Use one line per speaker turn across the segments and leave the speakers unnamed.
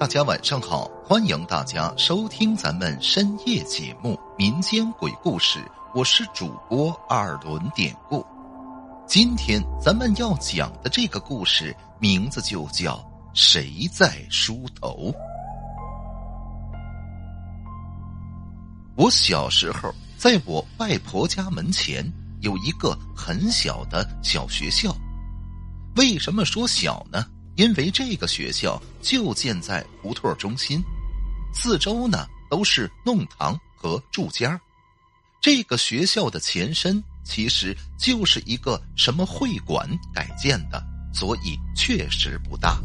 大家晚上好，欢迎大家收听咱们深夜节目《民间鬼故事》，我是主播二轮典故。今天咱们要讲的这个故事名字就叫《谁在梳头》。我小时候在我外婆家门前有一个很小的小学校，为什么说小呢？因为这个学校就建在胡同中心，四周呢都是弄堂和住家。这个学校的前身其实就是一个什么会馆改建的，所以确实不大。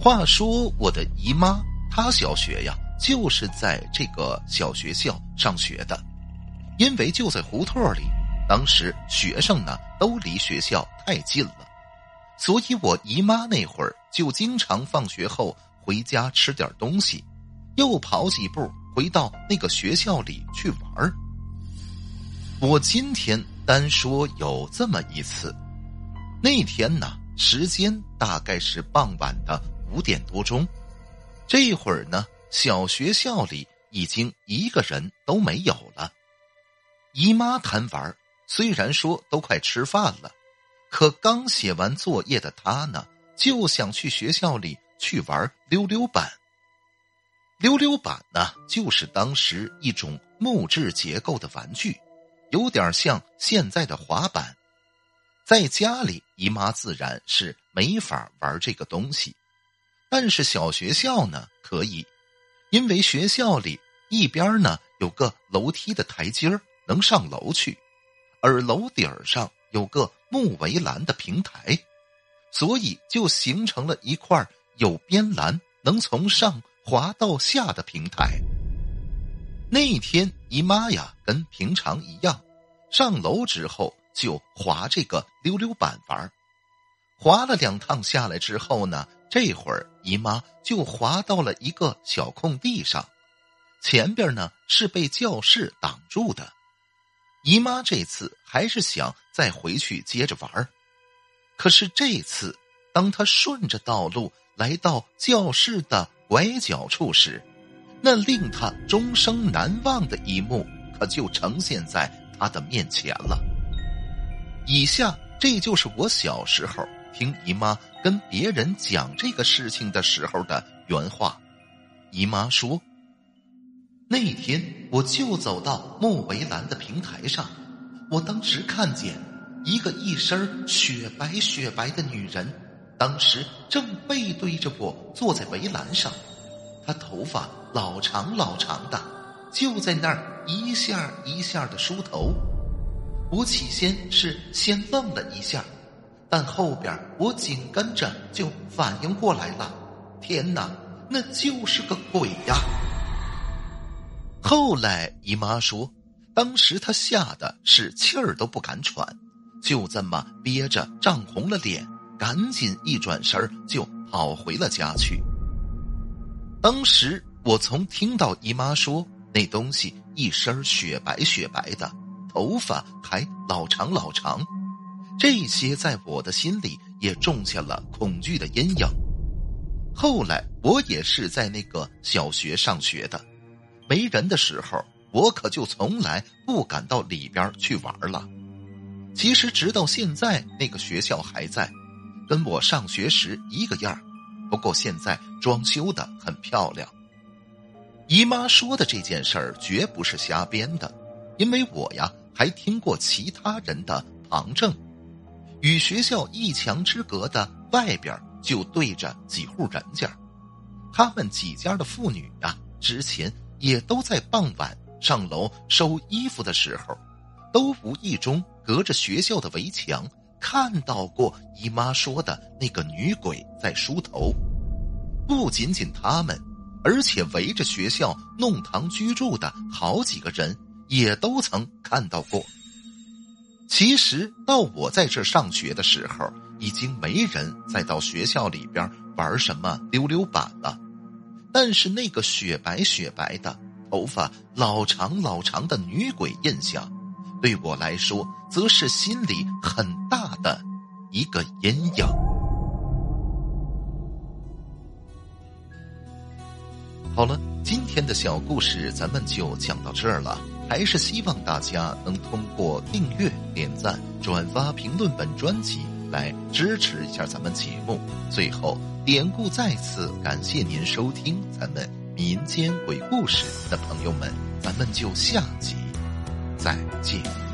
话说我的姨妈，她小学呀就是在这个小学校上学的，因为就在胡同里，当时学生呢都离学校太近了。所以，我姨妈那会儿就经常放学后回家吃点东西，又跑几步回到那个学校里去玩儿。我今天单说有这么一次，那天呢，时间大概是傍晚的五点多钟，这会儿呢，小学校里已经一个人都没有了。姨妈贪玩，虽然说都快吃饭了。可刚写完作业的他呢，就想去学校里去玩溜溜板。溜溜板呢，就是当时一种木质结构的玩具，有点像现在的滑板。在家里，姨妈自然是没法玩这个东西，但是小学校呢可以，因为学校里一边呢有个楼梯的台阶能上楼去，而楼顶上有个。木围栏的平台，所以就形成了一块有边栏能从上滑到下的平台。那一天姨妈呀，跟平常一样，上楼之后就滑这个溜溜板玩滑了两趟下来之后呢，这会儿姨妈就滑到了一个小空地上，前边呢是被教室挡住的。姨妈这次还是想再回去接着玩可是这次，当她顺着道路来到教室的拐角处时，那令她终生难忘的一幕可就呈现在她的面前了。以下这就是我小时候听姨妈跟别人讲这个事情的时候的原话。姨妈说。那天，我就走到木围栏的平台上，我当时看见一个一身雪白雪白的女人，当时正背对着我坐在围栏上，她头发老长老长的，就在那儿一下一下的梳头。我起先是先愣了一下，但后边我紧跟着就反应过来了，天哪，那就是个鬼呀！后来姨妈说，当时她吓得是气儿都不敢喘，就这么憋着涨红了脸，赶紧一转身就跑回了家去。当时我从听到姨妈说那东西一身雪白雪白的，头发还老长老长，这些在我的心里也种下了恐惧的阴影。后来我也是在那个小学上学的。没人的时候，我可就从来不敢到里边去玩了。其实直到现在，那个学校还在，跟我上学时一个样不过现在装修的很漂亮。姨妈说的这件事儿绝不是瞎编的，因为我呀还听过其他人的旁证。与学校一墙之隔的外边就对着几户人家，他们几家的妇女呀之前。也都在傍晚上楼收衣服的时候，都无意中隔着学校的围墙看到过姨妈说的那个女鬼在梳头。不仅仅他们，而且围着学校弄堂居住的好几个人也都曾看到过。其实到我在这上学的时候，已经没人再到学校里边玩什么溜溜板了。但是那个雪白雪白的头发、老长老长的女鬼印象，对我来说，则是心里很大的一个阴影。好了，今天的小故事咱们就讲到这儿了。还是希望大家能通过订阅、点赞、转发、评论本专辑来支持一下咱们节目。最后，典故再次感谢您收听咱们民间鬼故事的朋友们，咱们就下集再见。